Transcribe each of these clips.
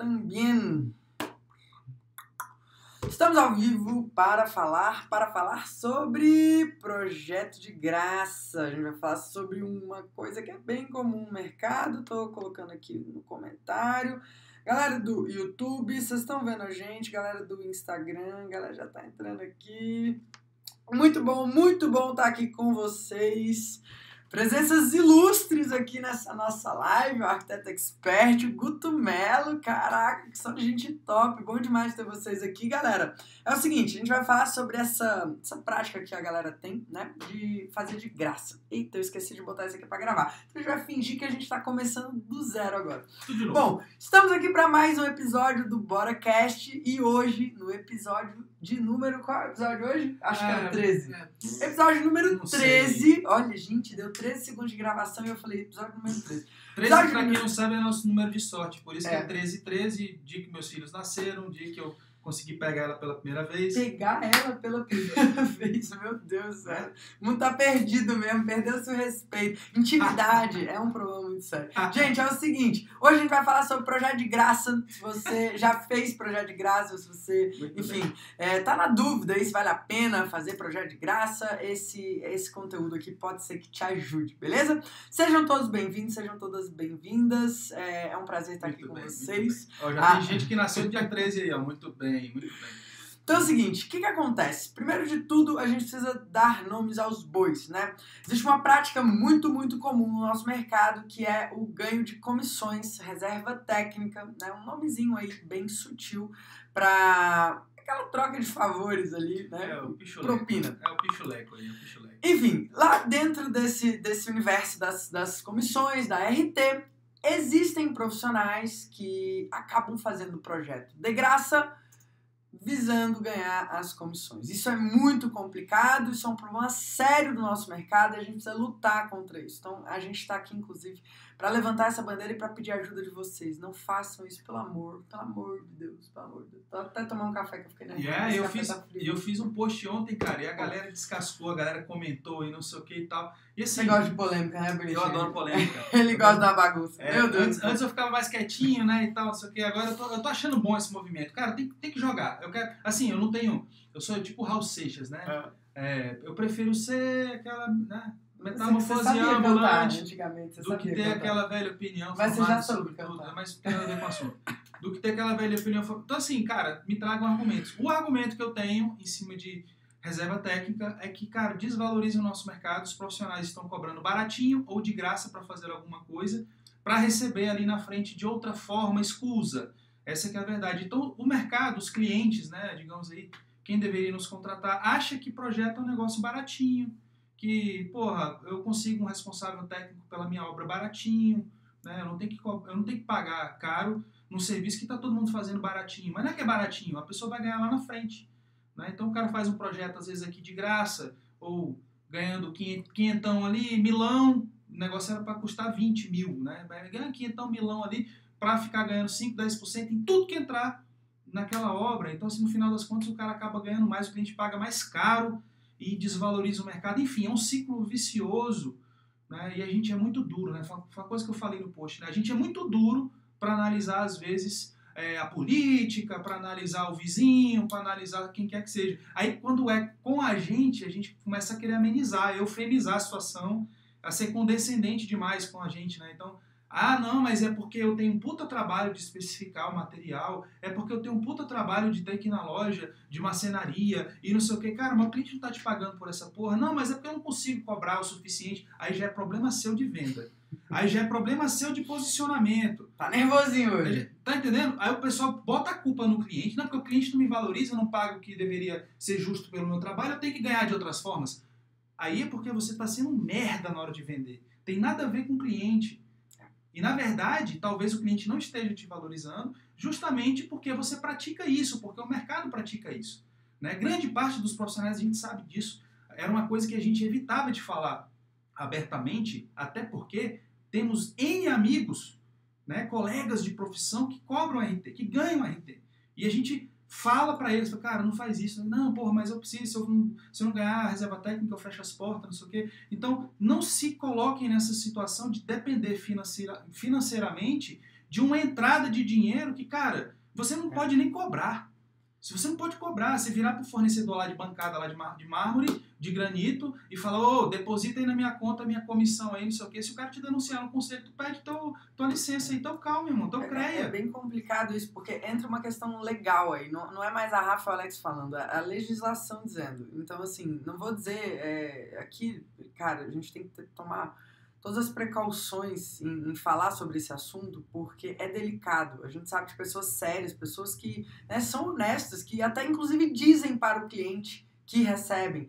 também. Estamos ao vivo para falar, para falar sobre projeto de graça. A gente vai falar sobre uma coisa que é bem comum no mercado. Estou colocando aqui no comentário. Galera do YouTube, vocês estão vendo a gente? Galera do Instagram, galera já está entrando aqui. Muito bom, muito bom estar aqui com vocês. Presenças ilustres aqui nessa nossa live, o arquiteto expert, o Guto Melo, caraca, que são gente top, bom demais ter vocês aqui, galera. É o seguinte, a gente vai falar sobre essa, essa prática que a galera tem, né, de fazer de graça. Eita, eu esqueci de botar isso aqui para gravar. Então a gente vai fingir que a gente tá começando do zero agora. Bom, estamos aqui para mais um episódio do BoraCast e hoje, no episódio de número. Qual é o episódio hoje? Acho que é o 13. É, episódio número não 13. Sei. Olha, gente, deu 13 segundos de gravação e eu falei episódio número 13. 13, episódio pra quem não sabe, é nosso número de sorte. Por isso é. que é 13 13, dia que meus filhos nasceram, dia que eu consegui pegar ela pela primeira vez. Pegar ela pela primeira vez, meu Deus do céu. O mundo tá perdido mesmo, perdeu seu respeito. Intimidade é um problema muito sério. Gente, é o seguinte, hoje a gente vai falar sobre projeto de graça. Se você já fez projeto de graça, se você, muito enfim, é, tá na dúvida aí se vale a pena fazer projeto de graça, esse, esse conteúdo aqui pode ser que te ajude, beleza? Sejam todos bem-vindos, sejam todas bem-vindas. É, é, um prazer estar muito aqui bem, com vocês. Ó, já ah, tem gente que nasceu dia 13 aí, ó. Muito bem bem, muito bem. Então é o seguinte, o que, que acontece? Primeiro de tudo, a gente precisa dar nomes aos bois, né? Existe uma prática muito, muito comum no nosso mercado, que é o ganho de comissões, reserva técnica, né? Um nomezinho aí bem sutil para aquela troca de favores ali, né? É o pichuleco. Propina. É o pichuleco aí, é o pichuleco. Enfim, lá dentro desse, desse universo das, das comissões, da RT, existem profissionais que acabam fazendo o projeto de graça visando ganhar as comissões. Isso é muito complicado, isso é um problema sério do nosso mercado e a gente precisa lutar contra isso. Então, a gente está aqui, inclusive, para levantar essa bandeira e para pedir ajuda de vocês. Não façam isso, pelo amor, pelo amor de Deus, pelo amor de Deus. Tô até tomar um café que eu fiquei nervoso. Yeah, eu, fiz, tá eu fiz um post ontem, cara, e a galera descascou, a galera comentou e não sei o que e tal. E assim, Você gosta de polêmica, né, Bonitinho? Eu adoro polêmica. Ele gosta da bagunça. É, Meu Deus. Antes, antes, eu ficava mais quietinho, né, e tal, não sei o que. Agora eu tô, eu tô achando bom esse movimento. Cara, tem, tem que jogar. Eu quero, assim, eu não tenho... Eu sou tipo Raul Seixas, né? É. É, eu prefiro ser aquela, né? Metamorfose ambulante antigamente, do que ter cantar. aquela velha opinião mas você já soube tudo, mas tem a ver com assunto. do que ter aquela velha opinião. Então, assim, cara, me tragam argumentos. O argumento que eu tenho em cima de reserva técnica é que, cara, desvaloriza o nosso mercado. Os profissionais estão cobrando baratinho ou de graça para fazer alguma coisa, para receber ali na frente de outra forma, escusa. Essa que é a verdade. Então, o mercado, os clientes, né, digamos aí, quem deveria nos contratar, acha que projeto é um negócio baratinho que, porra, eu consigo um responsável técnico pela minha obra baratinho, né? Eu não tenho que, eu não tenho que pagar caro num serviço que está todo mundo fazendo baratinho. Mas não é que é baratinho, a pessoa vai ganhar lá na frente. Né? Então o cara faz um projeto, às vezes, aqui de graça, ou ganhando quinhentão ali, milão, o negócio era para custar 20 mil, né? Vai ganhar quinhentão, milão ali, para ficar ganhando 5, 10% em tudo que entrar naquela obra. Então, assim, no final das contas, o cara acaba ganhando mais, o cliente paga mais caro e desvaloriza o mercado. Enfim, é um ciclo vicioso né? e a gente é muito duro. Né? Foi uma coisa que eu falei no post. Né? A gente é muito duro para analisar, às vezes, é, a política, para analisar o vizinho, para analisar quem quer que seja. Aí, quando é com a gente, a gente começa a querer amenizar, eufemizar a situação, a ser condescendente demais com a gente. Né? Então, ah, não, mas é porque eu tenho um puta trabalho de especificar o material, é porque eu tenho um puta trabalho de ter que ir na loja, de marcenaria e não sei o que. Cara, mas o cliente não tá te pagando por essa porra. Não, mas é porque eu não consigo cobrar o suficiente. Aí já é problema seu de venda. Aí já é problema seu de posicionamento. Tá nervosinho hoje. Tá entendendo? Aí o pessoal bota a culpa no cliente. Não, porque o cliente não me valoriza, não paga o que deveria ser justo pelo meu trabalho, eu tenho que ganhar de outras formas. Aí é porque você tá sendo merda na hora de vender. Tem nada a ver com o cliente. E na verdade, talvez o cliente não esteja te valorizando justamente porque você pratica isso, porque o mercado pratica isso. Né? Grande parte dos profissionais a gente sabe disso. Era uma coisa que a gente evitava de falar abertamente, até porque temos N amigos, né, colegas de profissão que cobram RT, que ganham RT. E a gente fala para eles, cara, não faz isso. Não, porra, mas eu preciso, se eu não, se eu não ganhar a reserva técnica, eu fecho as portas, não sei o quê. Então, não se coloquem nessa situação de depender financeira, financeiramente de uma entrada de dinheiro que, cara, você não É. pode nem cobrar. Se você não pode cobrar, você virar pro fornecedor lá de bancada, lá de, mar- de mármore, de granito, e falar, ô, deposita aí na minha conta a minha comissão aí, não sei o quê. Se o cara te denunciar no conselho, tu pede teu, tua licença aí, teu calma, irmão, teu É, é creia. bem complicado isso, porque entra uma questão legal aí. Não, não é mais a Rafa e o Alex falando, é a legislação dizendo. Então, assim, não vou dizer. é, aqui, cara, a gente tem que tomar todas as precauções em, em falar sobre esse assunto, porque é delicado. A gente sabe de pessoas sérias, pessoas que né, são honestas, que até inclusive dizem para o cliente que recebem.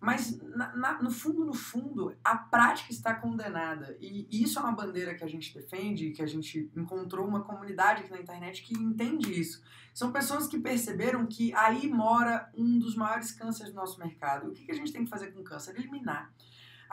Mas, na- na- no fundo, no fundo, a prática está condenada. E isso é uma bandeira que a gente defende, que a gente encontrou uma comunidade aqui na internet que entende isso. São pessoas que perceberam que aí mora um dos maiores cânceres do nosso mercado. O que que a gente tem que fazer com o câncer? Eliminar.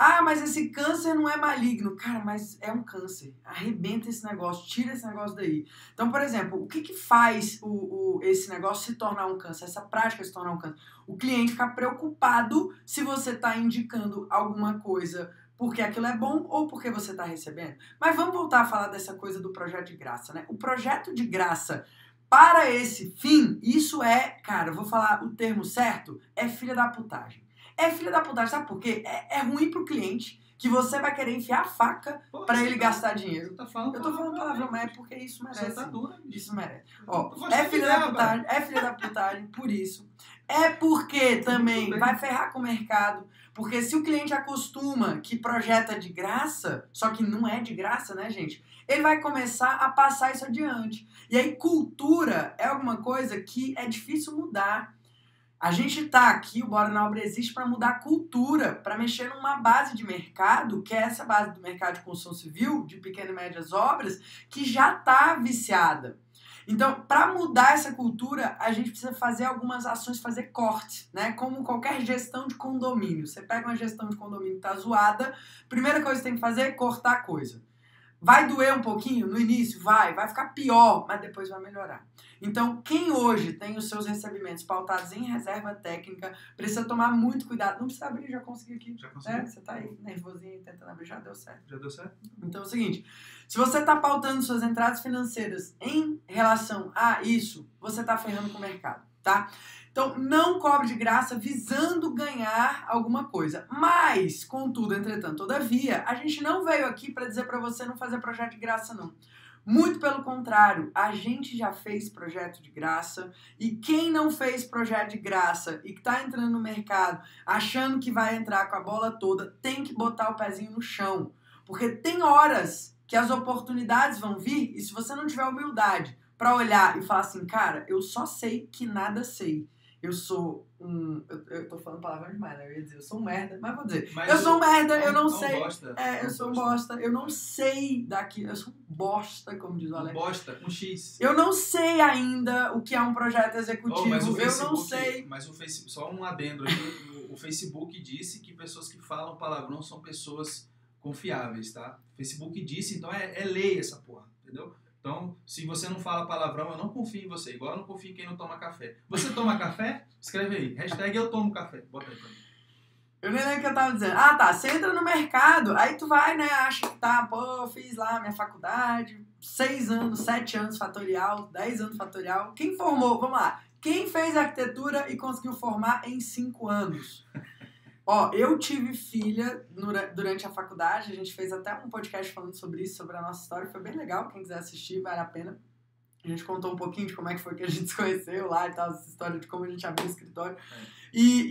Ah, mas esse câncer não é maligno. Cara, mas é um câncer. Arrebenta esse negócio, tira esse negócio daí. Então, por exemplo, o que, que faz o, o- esse negócio se tornar um câncer, essa prática se tornar um câncer? O cliente ficar preocupado se você está indicando alguma coisa porque aquilo é bom ou porque você está recebendo. Mas vamos voltar a falar dessa coisa do projeto de graça, né? O projeto de graça para esse fim, isso é, cara, vou falar o termo certo, é filha da putagem. É filha da putagem, sabe por quê? É, é ruim pro cliente que você vai querer enfiar a faca para ele tá- gastar dinheiro. Tá falando Eu tô falando palavrão, mas é porque isso merece. Você tá dura. Isso merece. Ó, é filha da putagem, é filha da putagem por isso. É porque também vai ferrar com o mercado. Porque se o cliente acostuma que projeta de graça, só que não é de graça, né, gente? Ele vai começar a passar isso adiante. E aí, cultura é alguma coisa que é difícil mudar. A gente tá aqui, o Bora na Obra existe para mudar a cultura, para mexer numa base de mercado, que é essa base do mercado de construção civil, de pequenas e médias obras, que já tá viciada. Então, para mudar essa cultura, a gente precisa fazer algumas ações, fazer cortes, né? Como qualquer gestão de condomínio. Você pega uma gestão de condomínio que tá zoada, primeira coisa que tem que fazer é cortar a coisa. Vai doer um pouquinho no início? Vai. Vai ficar pior, mas depois vai melhorar. Então, quem hoje tem os seus recebimentos pautados em reserva técnica, precisa tomar muito cuidado. Não precisa abrir, já consegui aqui. Já conseguiu? É, você tá aí nervosinho tentando abrir, já deu certo. Já deu certo? Então é o seguinte, se você está pautando suas entradas financeiras em relação a isso, você está ferrando com o mercado, tá? Então não cobre de graça visando ganhar alguma coisa. Mas, contudo, entretanto, todavia, a gente não veio aqui para dizer para você não fazer projeto de graça não. Muito pelo contrário, a gente já fez projeto de graça e quem não fez projeto de graça e que está entrando no mercado achando que vai entrar com a bola toda, tem que botar o pezinho no chão. Porque tem horas que as oportunidades vão vir e se você não tiver humildade para olhar e falar assim, cara, eu só sei que nada sei. Eu sou um. Eu, eu tô falando palavrão demais, né? Eu ia dizer, eu sou um merda, mas vou dizer. Mas eu sou um merda, eu não, não sei. Bosta, É, eu não sou um bosta. eu não sei daqui. Eu sou um bosta, como diz o Alex. bosta, um X. Eu não sei ainda o que é um projeto executivo. Oh, mas o eu não sei. Mas o Facebook, só um adendo aqui, o, o Facebook disse que pessoas que falam palavrão são pessoas confiáveis, tá? O Facebook disse, então é, é lei essa porra, entendeu? Então, se você não fala palavrão, eu não confio em você. Igual eu não confio em quem não toma café. Você toma café? Escreve aí. Hashtag eu tomo café. Bota aí pra mim. Eu nem lembro o que eu tava dizendo. Ah, tá. Você entra no mercado, aí tu vai, né? Acha que tá, pô, fiz lá minha faculdade, seis anos, sete anos fatorial, dez anos fatorial. Quem formou? Vamos lá. Quem fez arquitetura e conseguiu formar em cinco anos? Ó, eu tive filha dura- durante a faculdade, a gente fez até um podcast falando sobre isso, sobre a nossa história, foi bem legal, quem quiser assistir, vale a pena. A gente contou um pouquinho de como é que foi que a gente se conheceu lá e tal, essa história de como a gente abriu o escritório. E,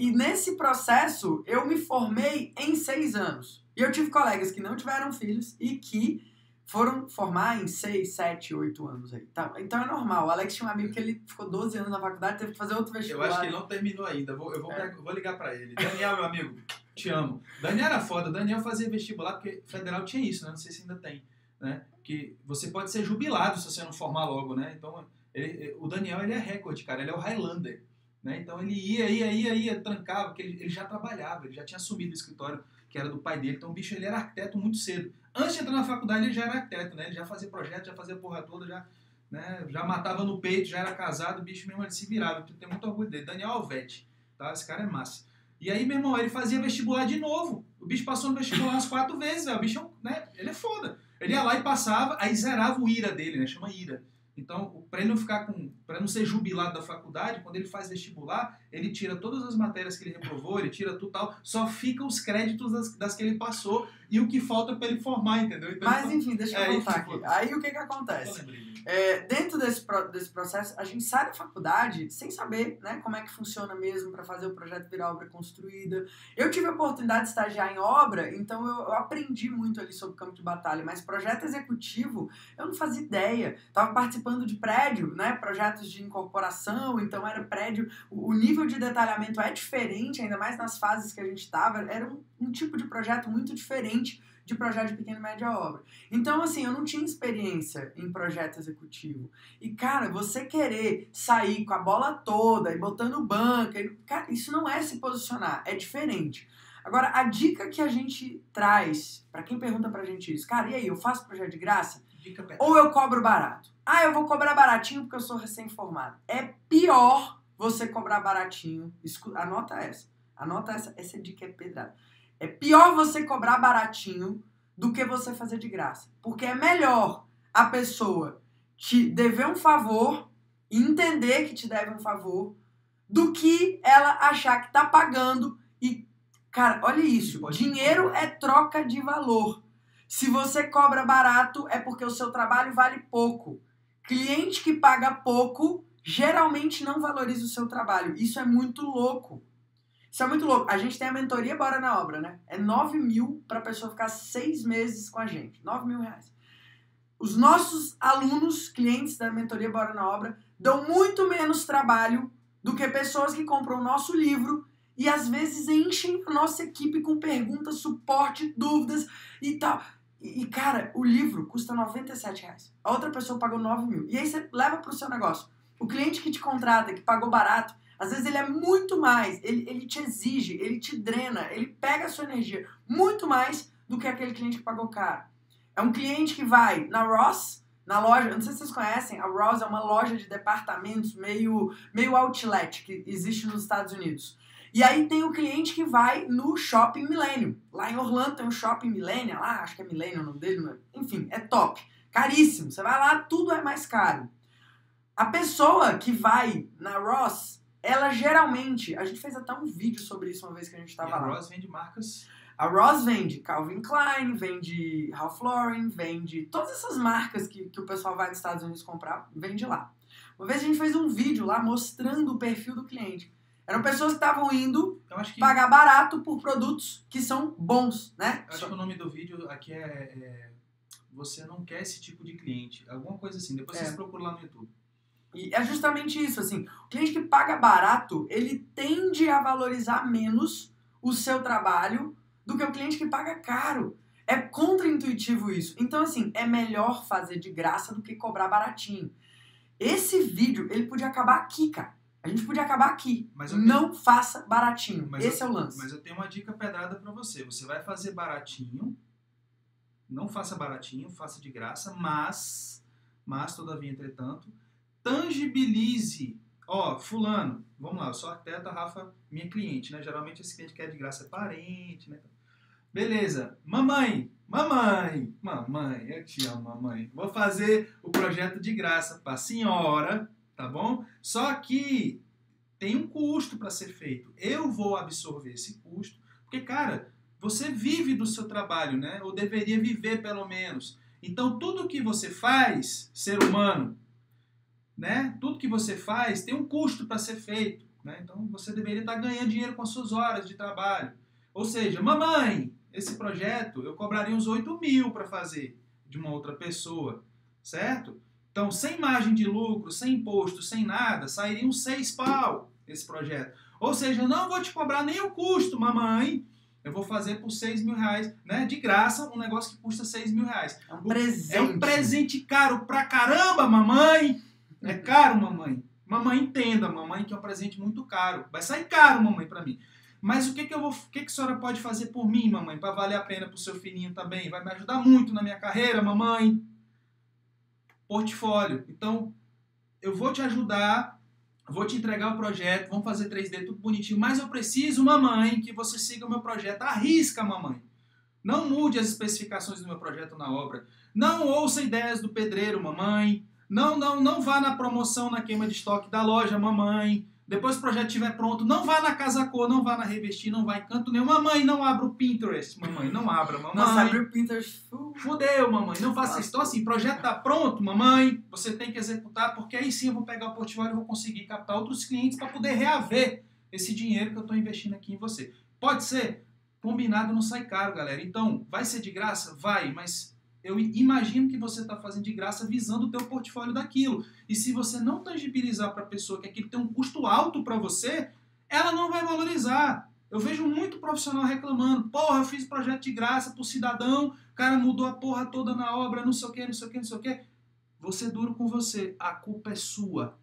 e, e nesse processo, eu me formei em seis anos. E eu tive colegas que não tiveram filhos e que foram formar em seis, sete, oito anos aí. Tá? Então é normal. O Alex tinha um amigo que ele ficou 12 anos na faculdade, teve que fazer outro Eu vestibular. acho que ele não terminou ainda. Vou, eu vou, É. eu vou ligar pra ele. Daniel, meu amigo, te amo. Daniel era foda. Daniel fazia vestibular, porque federal tinha isso, né? Não sei se ainda tem. Né? Que você pode ser jubilado se você não formar logo, né? Então, ele- o Daniel, ele é recorde, cara. Ele é o Highlander. Né? Então, ele ia, ia, ia, ia, trancava, porque ele, ele já trabalhava, ele já tinha assumido o escritório que era do pai dele. Então, o bicho, ele era arquiteto muito cedo. Antes de entrar na faculdade, ele já era arquiteto, né? Ele já fazia projeto, já fazia porra toda, já né? Já matava no peito, já era casado, o bicho mesmo ele se virava. Tenho muito orgulho dele. Daniel Alvete, tá? Esse cara é massa. E aí, meu irmão, ele fazia vestibular de novo. O bicho passou no vestibular umas quatro vezes, velho. O bicho, é né? Ele é foda. Ele ia lá e passava, aí zerava o IRA dele, né? Chama IRA. Então, para ele não ficar com, para não ser jubilado da faculdade, quando ele faz vestibular, ele tira todas as matérias que ele reprovou, ele tira tudo tal, só fica os créditos das, das que ele passou e o que falta para ele formar, entendeu? Então, Mas enfim, deixa eu é, voltar aqui. Aí o que que acontece? É, dentro desse, desse processo, a gente sai da faculdade sem saber né, como é que funciona mesmo para fazer o projeto virar obra construída. Eu tive a oportunidade de estagiar em obra, então eu, eu aprendi muito ali sobre o campo de batalha, mas projeto executivo eu não fazia ideia. Estava participando de prédio, né, projetos de incorporação, então era prédio. O, o nível de detalhamento é diferente, ainda mais nas fases que a gente estava. Era um, um tipo de projeto muito diferente de projeto de pequena e média obra. Então, assim, eu não tinha experiência em projeto executivo. E, cara, você querer sair com a bola toda e botando banca, cara, isso não é se posicionar, é diferente. Agora, a dica que a gente traz, para quem pergunta pra gente isso, cara, e aí, eu faço projeto de graça? Ou eu cobro barato? Ah, eu vou cobrar baratinho porque eu sou recém-formado. É pior você cobrar baratinho. Anota essa. Anota essa. Essa dica é pedrada é pior você cobrar baratinho do que você fazer de graça. Porque é melhor a pessoa te dever um favor e entender que te deve um favor do que ela achar que tá pagando e cara, olha isso, dinheiro é troca de valor. Se você cobra barato é porque o seu trabalho vale pouco. Cliente que paga pouco geralmente não valoriza o seu trabalho. Isso é muito louco. Isso é muito louco. A gente tem a mentoria Bora na Obra, né? É 9 mil para a pessoa ficar seis meses com a gente. 9 mil reais. Os nossos alunos, clientes da mentoria Bora na Obra, dão muito menos trabalho do que pessoas que compram o nosso livro e às vezes enchem a nossa equipe com perguntas, suporte, dúvidas e tal. E, cara, o livro custa 97 reais. A outra pessoa pagou 9 mil. E aí você leva para o seu negócio. O cliente que te contrata, que pagou barato, às vezes ele é muito mais, ele, ele te exige, ele te drena, ele pega a sua energia muito mais do que aquele cliente que pagou caro. É um cliente que vai na Ross, na loja, não sei se vocês conhecem, a Ross é uma loja de departamentos meio, meio outlet que existe nos Estados Unidos. E aí tem o cliente que vai no Shopping Millennium. Lá em Orlando tem um Shopping Millennium, lá acho que é Millennium o nome dele, enfim, é top. Caríssimo. Você vai lá, tudo é mais caro. A pessoa que vai na Ross, ela geralmente, a gente fez até um vídeo sobre isso uma vez que a gente estava lá. A Ross vende marcas. A Ross vende Calvin Klein, vende Ralph Lauren, vende todas essas marcas que, que o pessoal vai dos Estados Unidos comprar, vende lá. Uma vez a gente fez um vídeo lá mostrando o perfil do cliente. Eram pessoas que estavam indo que... pagar barato por produtos que são bons, né? Eu acho que o nome do vídeo aqui é, é Você não quer esse tipo de cliente. Alguma coisa assim. Depois é. vocês procuram lá no YouTube. E é justamente isso, assim, o cliente que paga barato, ele tende a valorizar menos o seu trabalho do que o cliente que paga caro. É contraintuitivo isso. Então, assim, é melhor fazer de graça do que cobrar baratinho. Esse vídeo, ele podia acabar aqui, cara. A gente podia acabar aqui. Mas não tenho... faça baratinho. Esse eu, é o lance. Mas eu tenho uma dica pedrada para você. Você vai fazer baratinho. Não faça baratinho, faça de graça, mas, mas todavia, entretanto, tangibilize. Ó, fulano, vamos lá, eu sou arquiteta, Rafa, minha cliente, né? Geralmente esse cliente que é de graça é parente, né? Beleza. Mamãe, mamãe, mamãe, eu te amo, mamãe. Vou fazer o projeto de graça para a senhora, tá bom? Só que tem um custo para ser feito. Eu vou absorver esse custo, porque, cara, você vive do seu trabalho, né? Ou deveria viver pelo menos. Então, tudo que você faz, ser humano, né? Tudo que você faz tem um custo para ser feito. Né? Então você deveria estar tá ganhando dinheiro com as suas horas de trabalho. Ou seja, mamãe, esse projeto eu cobraria uns 8 mil para fazer de uma outra pessoa, certo? Então, sem margem de lucro, sem imposto, sem nada, sairia uns 6 pau esse projeto. Ou seja, eu não vou te cobrar nem o custo, mamãe. Eu vou fazer por 6 mil reais, né? De graça, um negócio que custa 6 mil reais. É um presente. É um presente caro pra caramba, mamãe. É caro, mamãe. Mamãe, entenda, mamãe, que é um presente muito caro. Vai sair caro, mamãe, para mim. Mas o que, que eu vou, o que, que a senhora pode fazer por mim, mamãe, para valer a pena para o seu filhinho também? Vai me ajudar muito na minha carreira, mamãe. Portfólio. Então, eu vou te ajudar, vou te entregar o projeto, vamos fazer 3D tudo bonitinho, mas eu preciso, mamãe, que você siga o meu projeto. Arrisca, mamãe. Não mude as especificações do meu projeto na obra. Não ouça ideias do pedreiro, mamãe. Não, não, não vá na promoção, na queima de estoque da loja, mamãe. Depois o projeto estiver pronto, não vá na Casa Cor, não vá na Revestir, não vá em canto nenhum. Mamãe, não abra o Pinterest. Mamãe, não abra, mamãe. Nossa, abre o Pinterest. Fudeu, mamãe. Não faça isso. Então, assim, projeto tá pronto, mamãe. Você tem que executar, porque aí sim eu vou pegar o portfólio e vou conseguir captar outros clientes para poder reaver esse dinheiro que eu estou investindo aqui em você. Pode ser? Combinado não sai caro, galera. Então, vai ser de graça? Vai, mas eu imagino que você está fazendo de graça visando o teu portfólio daquilo. E se você não tangibilizar para a pessoa que aquilo tem um custo alto para você, ela não vai valorizar. Eu vejo muito profissional reclamando, porra, eu fiz projeto de graça pro cidadão, o cara mudou a porra toda na obra, não sei o que, não sei o que, não sei o que. Você é duro com você, a culpa é sua.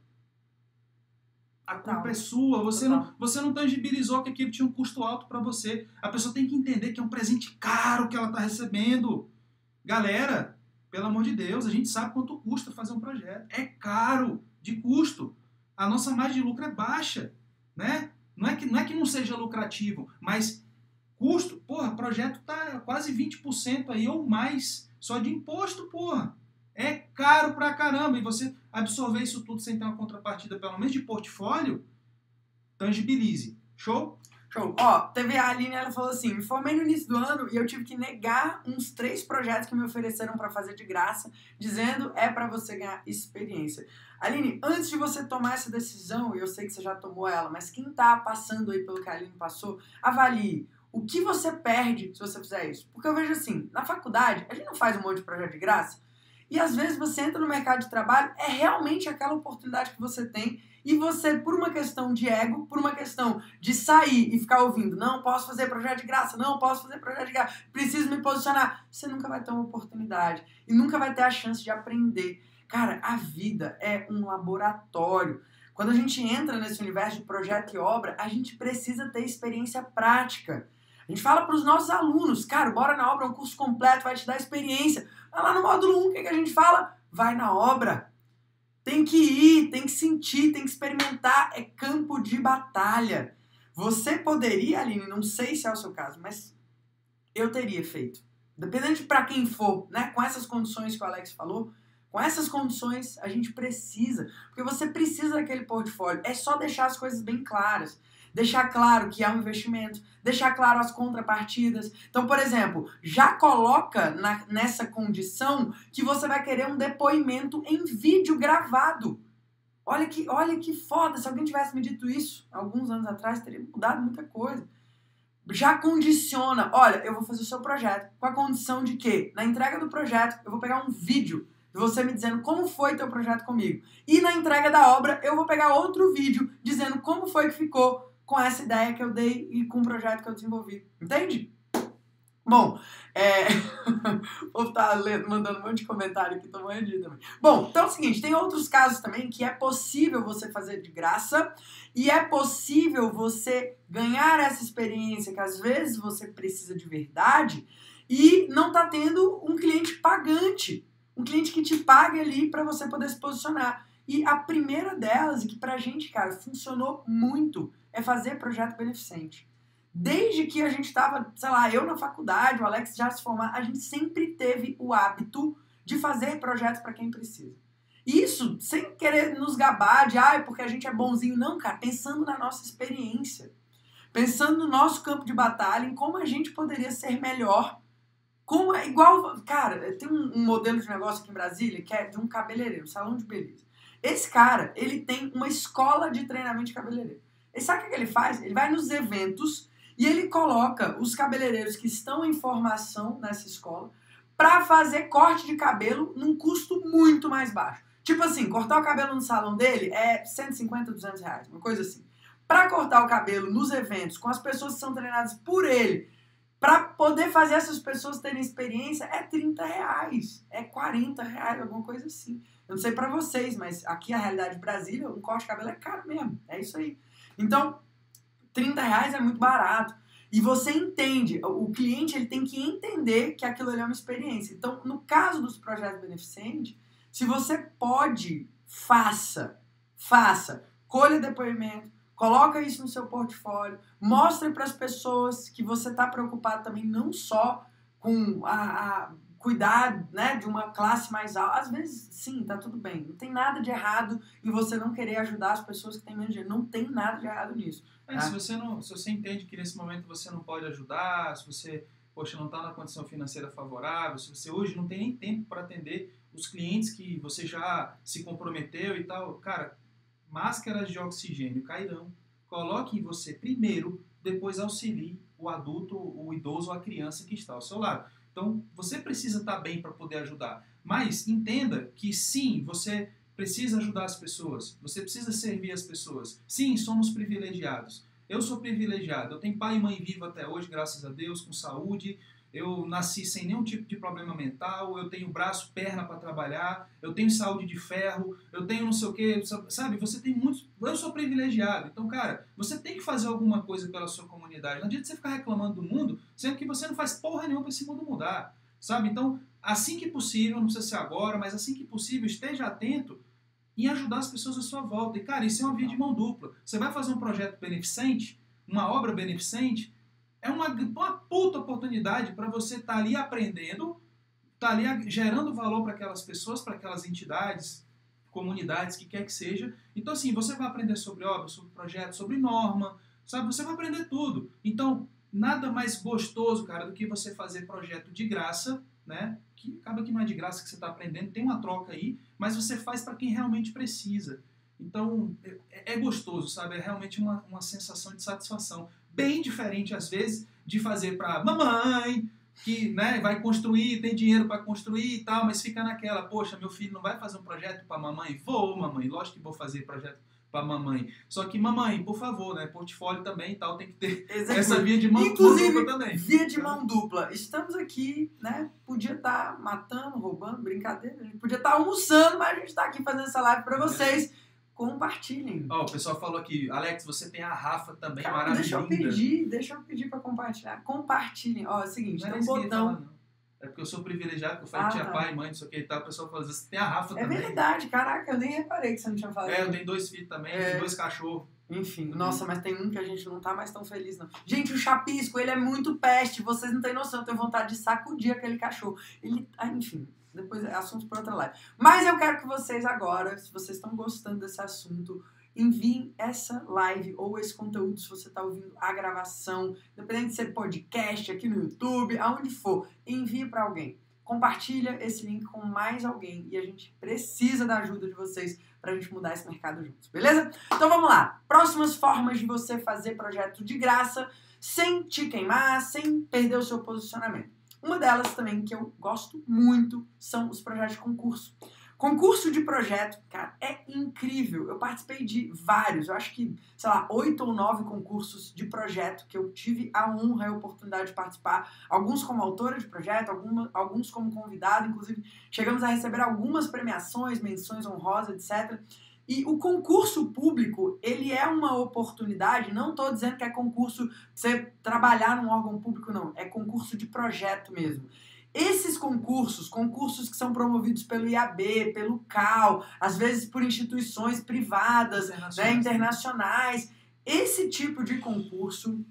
A culpa é sua, você não, você não tangibilizou que aquilo tinha um custo alto para você. A pessoa tem que entender que é um presente caro que ela está recebendo. Galera, pelo amor de Deus, a gente sabe quanto custa fazer um projeto. É caro de custo. A nossa margem de lucro é baixa, né? Não é que não, é que não seja lucrativo, mas custo, porra, projeto tá quase 20% aí ou mais só de imposto, porra. É caro pra caramba. E você absorver isso tudo sem ter uma contrapartida, pelo menos de portfólio, tangibilize. Show? Show. Ó, teve a Aline, ela falou assim: me formei no início do ano e eu tive que negar uns três projetos que me ofereceram para fazer de graça, dizendo é para você ganhar experiência. Aline, antes de você tomar essa decisão, e eu sei que você já tomou ela, mas quem tá passando aí pelo que a Aline passou, avalie o que você perde se você fizer isso. Porque eu vejo assim, na faculdade, a gente não faz um monte de projeto de graça, e às vezes você entra no mercado de trabalho, é realmente aquela oportunidade que você tem e você, por uma questão de ego, por uma questão de sair e ficar ouvindo, não posso fazer projeto de graça, não posso fazer projeto de graça, preciso me posicionar, você nunca vai ter uma oportunidade e nunca vai ter a chance de aprender. Cara, a vida é um laboratório. Quando a gente entra nesse universo de projeto e obra, a gente precisa ter experiência prática. A gente fala para os nossos alunos, cara, bora na obra, é um curso completo, vai te dar experiência. Lá no módulo 1, o que, que a gente fala? Vai na obra. Tem que ir, tem que sentir, tem que experimentar. É campo de batalha. Você poderia, Aline, não sei se é o seu caso, mas eu teria feito. Dependendo de para quem for, né? Com essas condições que o Alex falou, com essas condições a gente precisa. Porque você precisa daquele portfólio. É só deixar as coisas bem claras deixar claro que é um investimento, deixar claro as contrapartidas. Então, por exemplo, já coloca na, nessa condição que você vai querer um depoimento em vídeo gravado. Olha que, olha que foda, se alguém tivesse me dito isso alguns anos atrás, teria mudado muita coisa. Já condiciona, olha, eu vou fazer o seu projeto com a condição de que na entrega do projeto eu vou pegar um vídeo de você me dizendo como foi teu projeto comigo. E na entrega da obra eu vou pegar outro vídeo dizendo como foi que ficou com essa ideia que eu dei e com o projeto que eu desenvolvi. Entende? Bom, é... vou estar lendo, mandando um monte de comentário aqui, tô morrendo também. Bom, então é o seguinte, tem outros casos também que é possível você fazer de graça e é possível você ganhar essa experiência que às vezes você precisa de verdade e não tá tendo um cliente pagante, um cliente que te pague ali para você poder se posicionar. E a primeira delas, que pra gente, cara, funcionou muito, é fazer projeto beneficente. Desde que a gente estava, sei lá, eu na faculdade, o Alex já se formar, a gente sempre teve o hábito de fazer projetos para quem precisa. Isso sem querer nos gabar de, ah, porque a gente é bonzinho. Não, cara, pensando na nossa experiência. Pensando no nosso campo de batalha, em como a gente poderia ser melhor. Como igual, cara, tem um, um modelo de negócio aqui em Brasília que é de um cabeleireiro, salão de beleza. Esse cara, ele tem uma escola de treinamento de cabeleireiro. E sabe o que ele faz? Ele vai nos eventos e ele coloca os cabeleireiros que estão em formação nessa escola para fazer corte de cabelo num custo muito mais baixo. Tipo assim, cortar o cabelo no salão dele é 150, 200 reais, uma coisa assim. Para cortar o cabelo nos eventos, com as pessoas que são treinadas por ele, para poder fazer essas pessoas terem experiência, é 30 reais, é 40 reais, alguma coisa assim. Eu não sei para vocês, mas aqui a realidade de Brasília, um corte de cabelo é caro mesmo, é isso aí. Então, 30 reais é muito barato. E você entende, o cliente ele tem que entender que aquilo ali é uma experiência. Então, no caso dos projetos beneficentes, se você pode, faça, faça, colha depoimento, coloca isso no seu portfólio, mostre para as pessoas que você está preocupado também não só com a, a cuidar né, de uma classe mais alta. Às vezes, sim, tá tudo bem. Não tem nada de errado em você não querer ajudar as pessoas que têm menos dinheiro. Não tem nada de errado nisso. É, tá? se, você não, se você entende que nesse momento você não pode ajudar, se você poxa, não está na condição financeira favorável, se você hoje não tem nem tempo para atender os clientes que você já se comprometeu e tal, cara, máscaras de oxigênio cairão. Coloque em você primeiro, depois auxilie o adulto, o idoso ou a criança que está ao seu lado. Então, você precisa estar bem para poder ajudar. Mas entenda que sim, você precisa ajudar as pessoas. Você precisa servir as pessoas. Sim, somos privilegiados. Eu sou privilegiado. Eu tenho pai e mãe vivo até hoje, graças a Deus, com saúde. Eu nasci sem nenhum tipo de problema mental. Eu tenho braço, perna para trabalhar. Eu tenho saúde de ferro. Eu tenho não sei o quê. Sabe? Você tem muitos. Eu sou privilegiado. Então, cara, você tem que fazer alguma coisa pela sua comunidade. Não adianta você ficar reclamando do mundo, sendo que você não faz porra nenhuma para esse mundo mudar. Sabe? Então, assim que possível, não precisa ser agora, mas assim que possível, esteja atento em ajudar as pessoas à sua volta. E, cara, isso é uma via de mão dupla. Você vai fazer um projeto beneficente, uma obra beneficente, é uma, uma puta oportunidade para você estar tá ali aprendendo, estar tá ali gerando valor para aquelas pessoas, para aquelas entidades, comunidades, que quer que seja. Então, assim, você vai aprender sobre obra, sobre projeto, sobre norma, sabe? Você vai aprender tudo. Então, nada mais gostoso, cara, do que você fazer projeto de graça, né? Que acaba que não é de graça que você está aprendendo, tem uma troca aí, mas você faz para quem realmente precisa. Então, é, é, gostoso, sabe? É realmente uma, uma sensação de satisfação. Bem diferente, às vezes, de fazer para mamãe, que né, vai construir, tem dinheiro para construir e tal, mas fica naquela, poxa, meu filho não vai fazer um projeto para mamãe? Vou, mamãe, lógico que vou fazer projeto para mamãe. Só que mamãe, por favor, né, portfólio também e tal, tem que ter Exatamente. essa via de mão Inclusive, dupla também. Via de mão dupla. Estamos aqui, né, podia estar tá matando, roubando, brincadeira, podia estar tá almoçando, mas a gente está aqui fazendo essa live para vocês. É. Compartilhem. Ó, oh, o pessoal falou aqui, Alex, você tem a Rafa também, Cara, maravilhosa. Deixa eu pedir, deixa eu pedir para compartilhar. Compartilhem. Ó, é o seguinte, não tem um botão. É porque eu sou privilegiado, que eu falei ah, que tinha tá. pai, mãe, não sei o que e tal. O pessoal fala, você tem a Rafa é também. É verdade, caraca, eu nem reparei que você não tinha falado. É, eu tenho dois filhos também, é... dois cachorros. Enfim, nossa, mas tem um que a gente não tá mais tão feliz, não. Gente, o Chapisco, ele é muito peste, vocês não têm noção, eu tenho vontade de sacudir aquele cachorro. Ele, ah, enfim, depois é assunto para outra live. Mas eu quero que vocês agora, se vocês estão gostando desse assunto, enviem essa live ou esse conteúdo se você está ouvindo a gravação, independente de ser podcast, aqui no YouTube, aonde for, envie para alguém. Compartilha esse link com mais alguém e a gente precisa da ajuda de vocês para a gente mudar esse mercado juntos, beleza? Então vamos lá. Próximas formas de você fazer projeto de graça sem te queimar, sem perder o seu posicionamento. Uma delas também que eu gosto muito são os projetos de concurso. Concurso de projeto, cara, é incrível. Eu participei de vários, eu acho que, sei lá, oito ou nove concursos de projeto que eu tive a honra e a oportunidade de participar. Alguns como autora de projeto, alguma, alguns como convidado, inclusive chegamos a receber algumas premiações, menções honrosas, etc. E o concurso público, ele é uma oportunidade, não estou dizendo que é concurso você trabalhar num órgão público, não. É concurso de projeto mesmo. Esses concursos, concursos que são promovidos pelo IAB, pelo CAL, às vezes por instituições privadas, internacionais, né, internacionais esse tipo de concurso,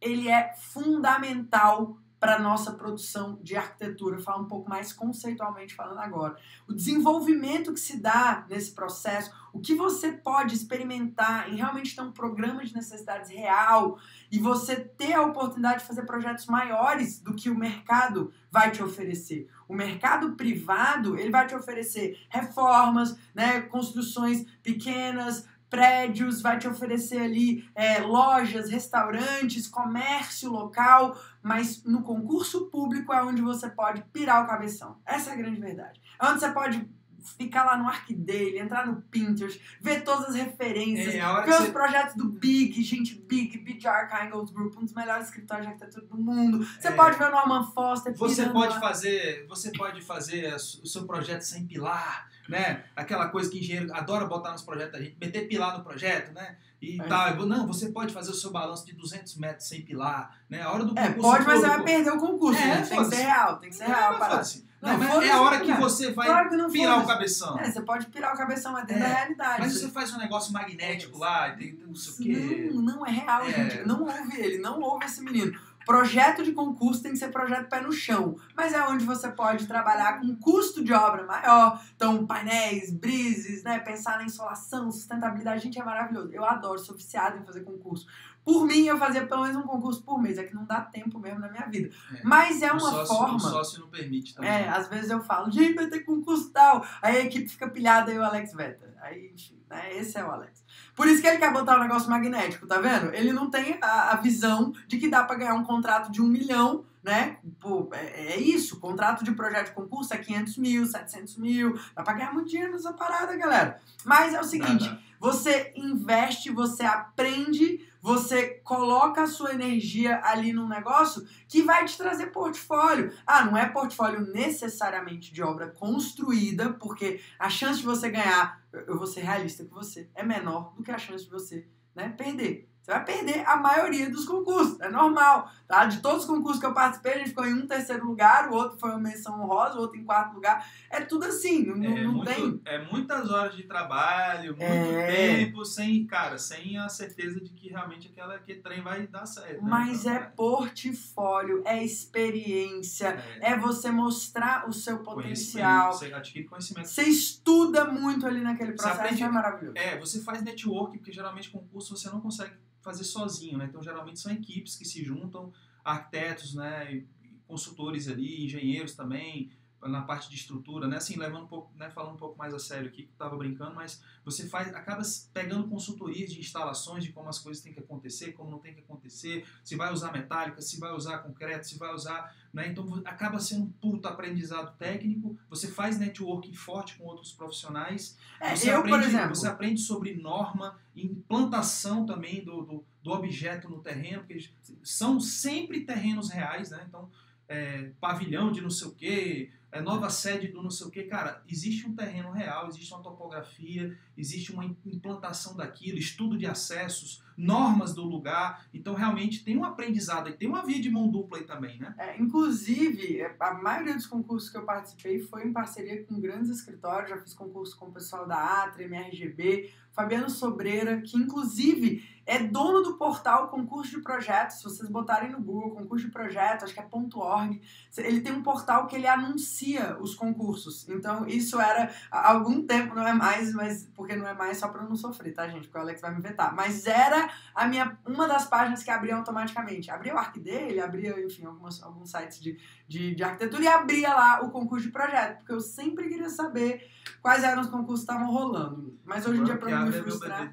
ele é fundamental para nossa produção de arquitetura. Falar um pouco mais conceitualmente falando agora. O desenvolvimento que se dá nesse processo, o que você pode experimentar em realmente ter um programa de necessidades real e você ter a oportunidade de fazer projetos maiores do que o mercado vai te oferecer. O mercado privado, ele vai te oferecer reformas, né, construções pequenas, prédios, vai te oferecer ali é, lojas, restaurantes, comércio local, mas no concurso público é onde você pode pirar o cabeção. Essa é a grande verdade. É onde você pode ficar lá no arc dele, entrar no Pinterest, ver todas as referências, é, ver os você... projetos do Big, gente, Big, Big Archangels Group, um dos melhores escritórios de arquitetura do mundo. Você é... pode ver o Norman Foster. Você pode lá. fazer, você pode fazer o seu projeto sem pilar né? Aquela coisa que engenheiro adora botar nos projetos da gente, meter pilar no projeto, né? E é. tal. Não, você pode fazer o seu balanço de 200 metros sem pilar, né? A hora do concurso. É, pode, mas você vai perder o concurso, é, né? Tem que ser real, tem que ser real. Para... Não, não é a hora que você vai claro pirar o cabeção. É, você pode pirar o cabeção, mas dentro é, da realidade. Mas você faz um negócio magnético lá, tem não sei o quê. Não, não é real, é. gente. Não ouve ele, não ouve esse menino. Projeto de concurso tem que ser projeto pé no chão, mas é onde você pode trabalhar com custo de obra maior. Então, painéis, brises, né? Pensar na insolação, sustentabilidade. Gente, é maravilhoso. Eu adoro, sou viciada em fazer concurso. Por mim, eu fazia pelo menos um concurso por mês. É que não dá tempo mesmo na minha vida. É. Mas é uma sócio, forma. O sócio não permite também. É, às vezes eu falo, gente, vai ter concurso tal. Aí a equipe fica pilhada e o Alex Veta. Aí, enfim, né? Esse é o Alex. Por isso que ele quer botar o negócio magnético, tá vendo? Ele não tem a, a visão de que dá pra ganhar um contrato de um milhão, né? Pô, é, é isso. Contrato de projeto de concurso é 500 mil, 700 mil. Dá pra ganhar muito dinheiro nessa parada, galera. Mas é o seguinte, dá. você investe, você aprende, você coloca a sua energia ali num negócio que vai te trazer portfólio. Ah, não é portfólio necessariamente de obra construída, porque a chance de você ganhar, eu vou ser realista com você, é menor do que a chance de você né, perder. Você vai perder a maioria dos concursos, é normal, tá? De todos os concursos que eu participei, a gente ficou em um terceiro lugar, o outro foi uma menção honrosa, o outro em quarto lugar. É tudo assim, não, É, não muito- tem. é muitas horas de trabalho, muito É. tempo, sem, cara, sem a certeza de que realmente aquela, aquele trem vai dar certo. né? Mas Então, é portfólio, é experiência, é, é você mostrar o seu potencial. Você adquire conhecimento. Você estuda muito ali naquele processo, aprende- é maravilhoso. É, você faz network, porque geralmente concurso você não consegue fazer sozinho, né? Então geralmente são equipes que se juntam, arquitetos, né? consultores ali, engenheiros também, na parte de estrutura, né? Assim, levando um pouco, né? Falando um pouco mais a sério aqui, que eu tava brincando, mas você faz, acaba pegando consultorias de instalações de como as coisas têm que acontecer, como não tem que acontecer, se vai usar metálica, se vai usar concreto, se vai usar, né? Então acaba sendo um puta aprendizado técnico, você faz networking forte com outros profissionais, É, você, eu, aprende, por exemplo, você aprende sobre norma, implantação também do, do, do objeto no terreno, porque são sempre terrenos reais, né? Então, é, pavilhão de não sei o quê, é, nova sede do não sei o quê. Cara, existe um terreno real, existe uma topografia, existe uma im- implantação daquilo, estudo de acessos, normas do lugar. Então, realmente, tem um aprendizado aí, tem uma via de mão dupla aí também, né? É, inclusive, é, a maioria dos concursos que eu participei foi em parceria com grandes escritórios. Já fiz concurso com o pessoal da Atra, MRGB, Fabiano Sobreira, que inclusive é dono do portal Concurso de Projetos. Se vocês botarem no Google Concurso de Projetos, acho que é .org, ele tem um portal que ele anuncia os concursos. Então, isso era há algum tempo, não é mais, mas porque não é mais só para eu não sofrer, tá, gente? Porque o Alex vai me vetar. Mas era a minha, uma das páginas que abria automaticamente. Abria o arc dele, abria, enfim, algumas, alguns sites de, de, de arquitetura e abria lá o concurso de projeto, porque eu sempre queria saber quais eram os concursos que estavam rolando. Mas hoje em dia, pra não me frustrar.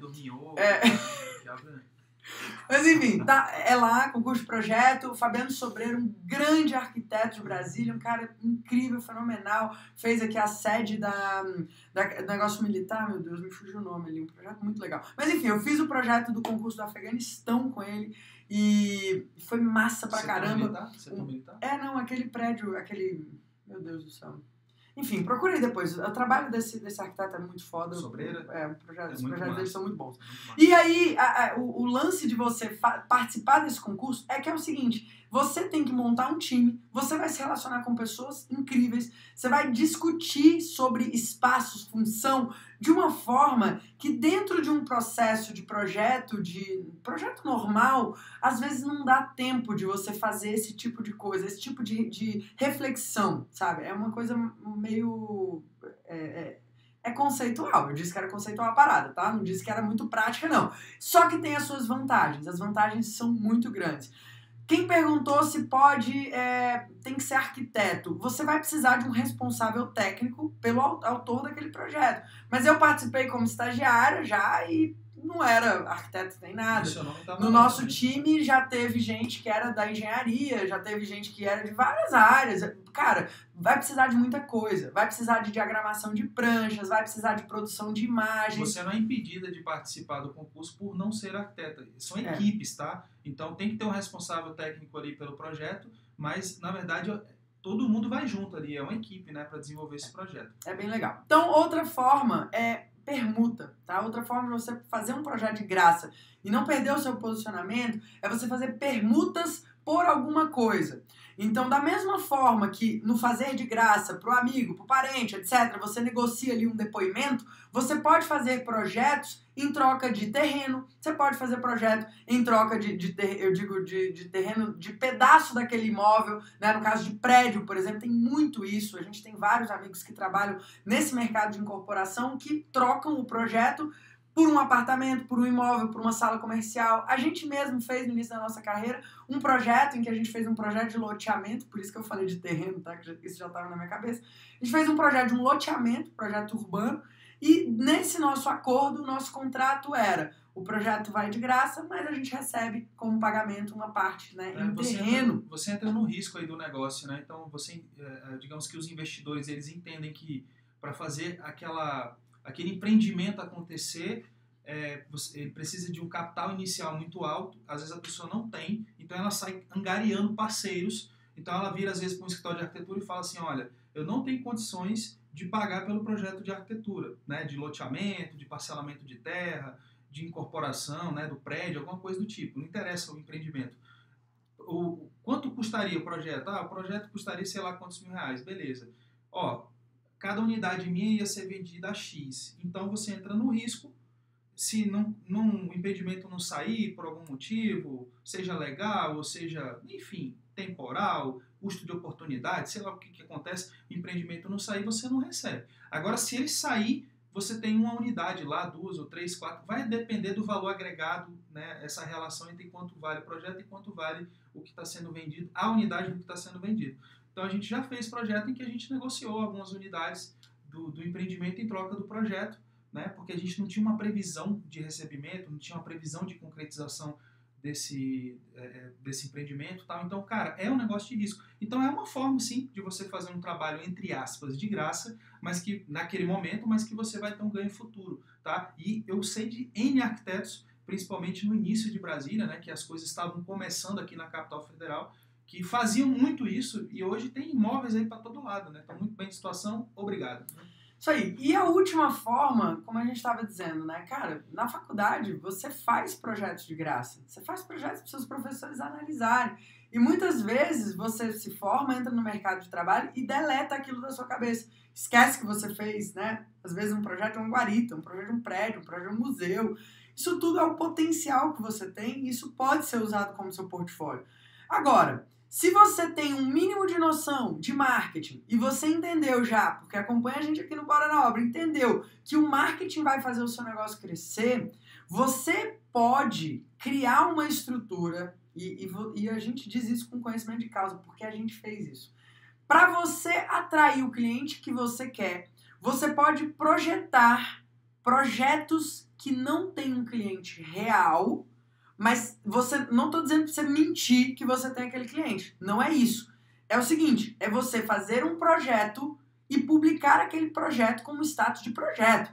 É. é- Mas enfim, tá, é lá, concurso de projeto. O Fabiano Sobreiro, um grande arquiteto de Brasília, um cara incrível, fenomenal. Fez aqui a sede da, da do negócio militar, meu Deus, me fugiu o nome ali, um projeto muito legal. Mas enfim, eu fiz o projeto do concurso do Afeganistão com ele e foi massa pra Setor caramba. militar? Setor militar? É, não, aquele prédio, aquele. Meu Deus do céu. Enfim, procurei depois. O trabalho desse, desse arquiteto é muito foda. Sobreira? É, projeto, É os projetos deles são muito bons. Muito. E aí, a- a- o, o lance de você participar desse concurso é que é o seguinte: você tem que montar um time, você vai se relacionar com pessoas incríveis, você vai discutir sobre espaços, função, de uma forma que dentro de um processo de projeto, de projeto normal, às vezes não dá tempo de você fazer esse tipo de coisa, esse tipo de, de reflexão, sabe? É uma coisa meio. é- é- é conceitual. Eu disse que era conceitual a parada, tá? Não disse que era muito prática, não. Só que tem as suas vantagens. As vantagens são muito grandes. Quem perguntou se pode, é, tem que ser arquiteto, você vai precisar de um responsável técnico pelo au- autor daquele projeto. Mas eu participei como estagiária já e não era arquiteto nem nada. No nosso time já teve gente que era da engenharia, já teve gente que era de várias áreas. Cara, vai precisar de muita coisa. Vai precisar de diagramação de pranchas, vai precisar de produção de imagens. Você não é impedida de participar do concurso por não ser arquiteta. São É. equipes, tá? Então tem que ter um responsável técnico ali pelo projeto, mas na verdade todo mundo vai junto ali, é uma equipe, né, para desenvolver esse projeto. É bem legal. Então, outra forma é permuta, tá? Outra forma de você fazer um projeto de graça e não perder o seu posicionamento é você fazer permutas por alguma coisa. Então, da mesma forma que no fazer de graça para o amigo, para o parente, etc., você negocia ali um depoimento, você pode fazer projetos em troca de terreno, você pode fazer projeto em troca de, de ter, eu digo, de, de terreno, de pedaço daquele imóvel, né? no caso de prédio, por exemplo, tem muito isso. A gente tem vários amigos que trabalham nesse mercado de incorporação que trocam o projeto por um apartamento, por um imóvel, por uma sala comercial. A gente mesmo fez no início da nossa carreira um projeto em que a gente fez um projeto de loteamento, por isso que eu falei de terreno, tá? Isso já estava na minha cabeça. A gente fez um projeto de um loteamento, projeto urbano, e nesse nosso acordo, o nosso contrato era o projeto vai de graça, mas a gente recebe como pagamento uma parte né, é, em você terreno. Entra, você entra no risco aí do negócio, né? Então, você, é, digamos que os investidores eles entendem que para fazer aquela aquele empreendimento acontecer, é, você, ele precisa de um capital inicial muito alto, às vezes a pessoa não tem, então ela sai angariando parceiros, então ela vira às vezes para um escritório de arquitetura e fala assim, olha, eu não tenho condições de pagar pelo projeto de arquitetura, né, de loteamento, de parcelamento de terra, de incorporação, né, do prédio, alguma coisa do tipo, não interessa o empreendimento. O, quanto custaria o projeto? Ah, o projeto custaria sei lá quantos mil reais, beleza. Ó, cada unidade minha ia ser vendida a X. Então você entra no risco, se não, não, o impedimento não sair por algum motivo, seja legal, ou seja, enfim, temporal, custo de oportunidade, sei lá o que, que acontece, o empreendimento não sair, você não recebe. Agora, se ele sair, você tem uma unidade lá, duas ou três, quatro, vai depender do valor agregado, né, essa relação entre quanto vale o projeto e quanto vale o que está sendo vendido, a unidade do que está sendo vendido. Então a gente já fez projeto em que a gente negociou algumas unidades do, do empreendimento em troca do projeto, né? porque a gente não tinha uma previsão de recebimento, não tinha uma previsão de concretização desse, é, é, desse empreendimento tal. Então, cara, é um negócio de risco. Então é uma forma, sim, de você fazer um trabalho, entre aspas, de graça, mas que naquele momento, mas que você vai ter um ganho futuro. Tá? E eu sei de N arquitetos, principalmente no início de Brasília, né, que as coisas estavam começando aqui na capital federal, que faziam muito isso e hoje tem imóveis aí para todo lado, né? Tá muito bem de situação, obrigado. Isso aí. E a última forma, como a gente estava dizendo, né, cara, na faculdade você faz projetos de graça. Você faz projetos para seus professores analisarem. E muitas vezes você se forma, entra no mercado de trabalho e deleta aquilo da sua cabeça. Esquece que você fez, né? Às vezes um projeto é um guarita, um projeto é um prédio, um projeto é um museu. Isso tudo é o potencial que você tem e isso pode ser usado como seu portfólio. Agora, se você tem um mínimo de noção de marketing e você entendeu já, porque acompanha a gente aqui no Bora na Obra, entendeu que o marketing vai fazer o seu negócio crescer, você pode criar uma estrutura, e, e, e a gente diz isso com conhecimento de causa, porque a gente fez isso. Para você atrair o cliente que você quer, você pode projetar projetos que não têm um cliente real mas você não estou dizendo para você mentir que você tem aquele cliente. Não é isso. É o seguinte, é você fazer um projeto e publicar aquele projeto como status de projeto.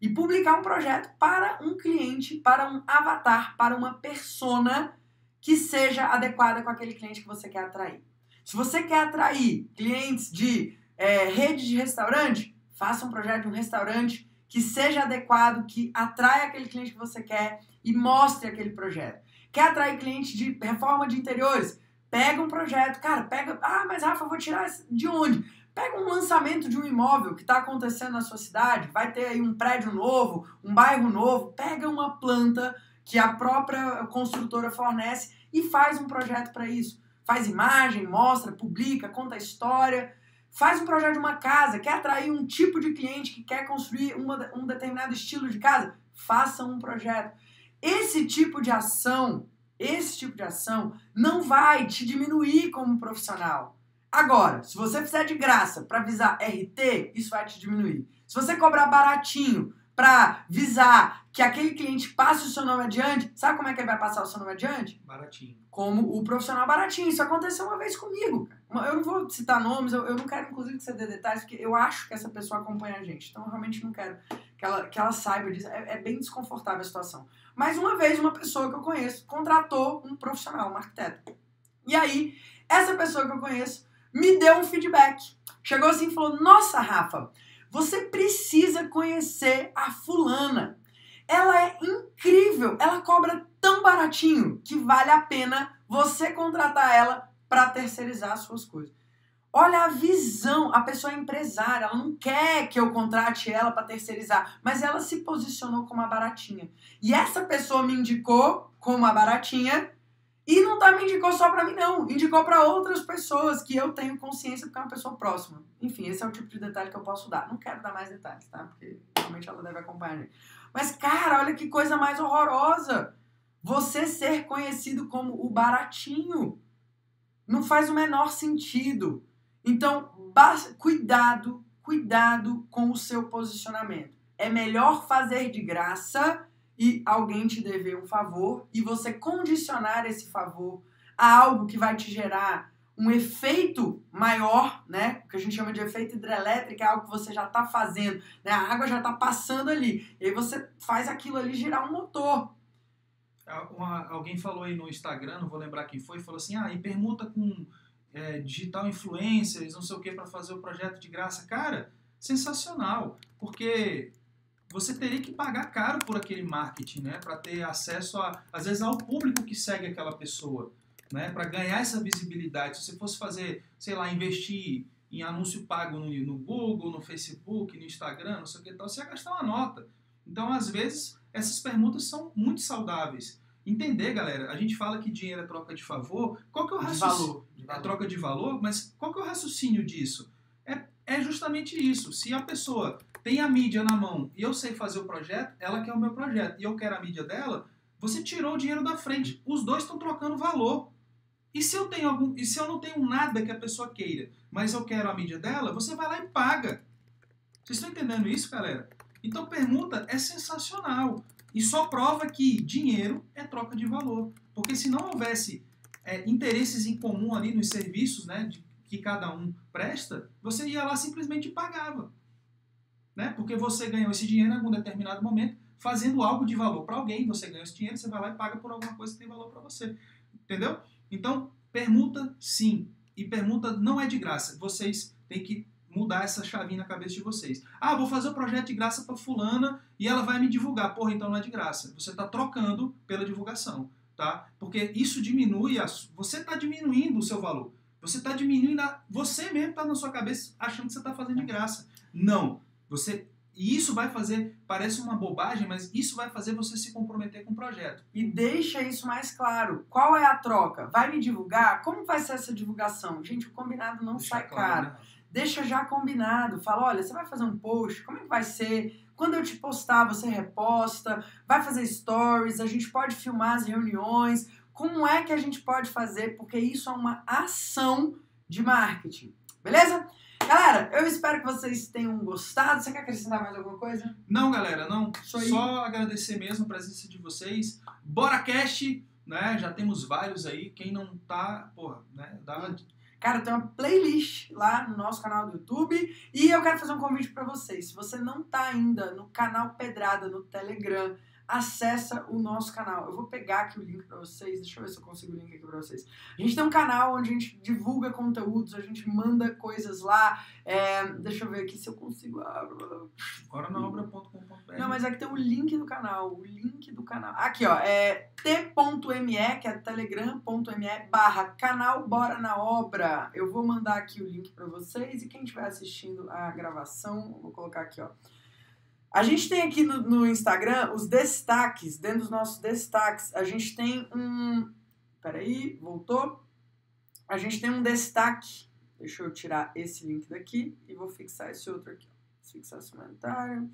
E publicar um projeto para um cliente, para um avatar, para uma persona que seja adequada com aquele cliente que você quer atrair. Se você quer atrair clientes de é, rede de restaurante, faça um projeto de um restaurante que seja adequado, que atraia aquele cliente que você quer e mostre aquele projeto. Quer atrair cliente de reforma de interiores? Pega um projeto, cara, pega. Ah, mas Rafa, eu vou tirar de onde? Pega um lançamento de um imóvel que está acontecendo na sua cidade, vai ter aí um prédio novo, um bairro novo, pega uma planta que a própria construtora fornece e faz um projeto para isso. Faz imagem, mostra, publica, conta a história. Faz um projeto de uma casa, quer atrair um tipo de cliente que quer construir uma, um determinado estilo de casa? Faça um projeto. Esse tipo de ação, esse tipo de ação não vai te diminuir como profissional. Agora, se você fizer de graça para visar RT, isso vai te diminuir. Se você cobrar baratinho para visar que aquele cliente passe o seu nome adiante, sabe como é que ele vai passar o seu nome adiante? Baratinho. Como o profissional baratinho. Isso aconteceu uma vez comigo. Eu não vou citar nomes, eu, eu não quero inclusive que você dê detalhes, porque eu acho que essa pessoa acompanha a gente. Então eu realmente não quero que ela, que ela saiba disso. É, é bem desconfortável a situação. Mas uma vez, uma pessoa que eu conheço contratou um profissional, um arquiteto. E aí, essa pessoa que eu conheço me deu um feedback. Chegou assim e falou: Nossa, Rafa, você precisa conhecer a fulana. Ela é incrível, ela cobra tão baratinho que vale a pena você contratar ela para terceirizar as suas coisas. Olha a visão, a pessoa é empresária, ela não quer que eu contrate ela para terceirizar, mas ela se posicionou como a baratinha. E essa pessoa me indicou como a baratinha e não tá me indicou só para mim não, indicou para outras pessoas que eu tenho consciência porque é uma pessoa próxima. Enfim, esse é o tipo de detalhe que eu posso dar. Não quero dar mais detalhes, tá? Porque realmente ela deve acompanhar. Mas cara, olha que coisa mais horrorosa. Você ser conhecido como o baratinho. Não faz o menor sentido. Então, cuidado, cuidado com o seu posicionamento. É melhor fazer de graça e alguém te dever um favor e você condicionar esse favor a algo que vai te gerar um efeito maior, né? O que a gente chama de efeito hidrelétrico, é algo que você já está fazendo, né? A água já está passando ali. E aí você faz aquilo ali girar um motor. Uma, alguém falou aí no Instagram, não vou lembrar quem foi, falou assim: ah, e permuta com é, digital influencers, não sei o que, para fazer o projeto de graça. Cara, sensacional, porque você teria que pagar caro por aquele marketing, né, para ter acesso a, às vezes ao público que segue aquela pessoa, né, para ganhar essa visibilidade. Se você fosse fazer, sei lá, investir em anúncio pago no, no Google, no Facebook, no Instagram, não sei o que tal, você ia gastar uma nota. Então, às vezes, essas permutas são muito saudáveis. Entender, galera, a gente fala que dinheiro é troca de favor. Qual que é o raciocínio? É troca de valor, mas qual que é o raciocínio disso? É, é justamente isso. Se a pessoa tem a mídia na mão e eu sei fazer o projeto, ela quer o meu projeto e eu quero a mídia dela, você tirou o dinheiro da frente. Os dois estão trocando valor. E se eu tenho algum, e se eu não tenho nada que a pessoa queira, mas eu quero a mídia dela, você vai lá e paga. Vocês estão entendendo isso, galera? Então permuta é sensacional. E só prova que dinheiro é troca de valor. Porque se não houvesse é, interesses em comum ali nos serviços né, de, que cada um presta, você ia lá simplesmente pagava. Né? Porque você ganhou esse dinheiro em algum determinado momento fazendo algo de valor para alguém. Você ganhou esse dinheiro, você vai lá e paga por alguma coisa que tem valor para você. Entendeu? Então, permuta sim. E permuta não é de graça. Vocês têm que mudar essa chavinha na cabeça de vocês. Ah, vou fazer o um projeto de graça para fulana e ela vai me divulgar. Porra, então não é de graça. Você está trocando pela divulgação, tá? Porque isso diminui, a, você está diminuindo o seu valor. Você está diminuindo, a, você mesmo está na sua cabeça achando que você está fazendo de graça. Não. Você e isso vai fazer, parece uma bobagem, mas isso vai fazer você se comprometer com o projeto. E deixa isso mais claro. Qual é a troca? Vai me divulgar? Como vai ser essa divulgação? Gente, o combinado não deixa sai claro, caro. Né? deixa já combinado. Fala, olha, você vai fazer um post, como é que vai ser? Quando eu te postar, você reposta, vai fazer stories, a gente pode filmar as reuniões. Como é que a gente pode fazer? Porque isso é uma ação de marketing. Beleza? Galera, eu espero que vocês tenham gostado. Você quer acrescentar mais alguma coisa? Não, galera, não. Só, Só agradecer mesmo a presença de vocês. Bora Cast, né? Já temos vários aí. Quem não tá, porra, né? Dá, Cara, tem uma playlist lá no nosso canal do YouTube e eu quero fazer um convite para vocês. Se você não tá ainda no canal Pedrada no Telegram, acessa o nosso canal. Eu vou pegar aqui o link para vocês, deixa eu ver se eu consigo o link aqui para vocês. A gente tem um canal onde a gente divulga conteúdos, a gente manda coisas lá. É, deixa eu ver aqui se eu consigo. Agora na obra.com.br. Não, mas aqui tem o link do canal. O link do canal. Aqui, ó. É t.me, que é telegram.me barra canal Bora na Obra. Eu vou mandar aqui o link para vocês e quem estiver assistindo a gravação, vou colocar aqui, ó. A gente tem aqui no, no, Instagram os destaques, dentro dos nossos destaques, a gente tem um. Peraí, voltou? A gente tem um destaque. Deixa eu tirar esse link daqui e vou fixar esse outro aqui. Fixar esse comentário.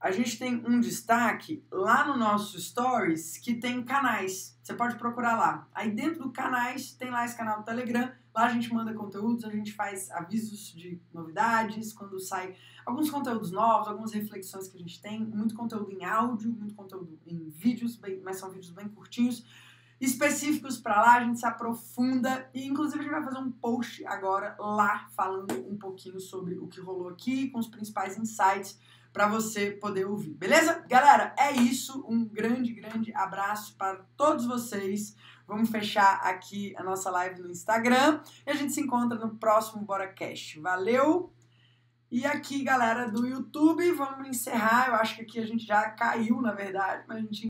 A gente tem um destaque lá no nosso Stories que tem canais. Você pode procurar lá. Aí dentro do canais tem lá esse canal do Telegram Lá a gente manda conteúdos, a gente faz avisos de novidades, quando sai alguns conteúdos novos, algumas reflexões que a gente tem, muito conteúdo em áudio, muito conteúdo em vídeos, bem, mas são vídeos bem curtinhos, específicos para lá, a gente se aprofunda e inclusive a gente vai fazer um post agora lá falando um pouquinho sobre o que rolou aqui, com os principais insights para você poder ouvir. Beleza? Galera, é isso. Um grande, grande abraço para todos vocês. Vamos fechar aqui a nossa live no Instagram e a gente se encontra no próximo BoraCast. Valeu! E aqui, galera do YouTube, vamos encerrar. Eu acho que aqui a gente já caiu, na verdade, mas a gente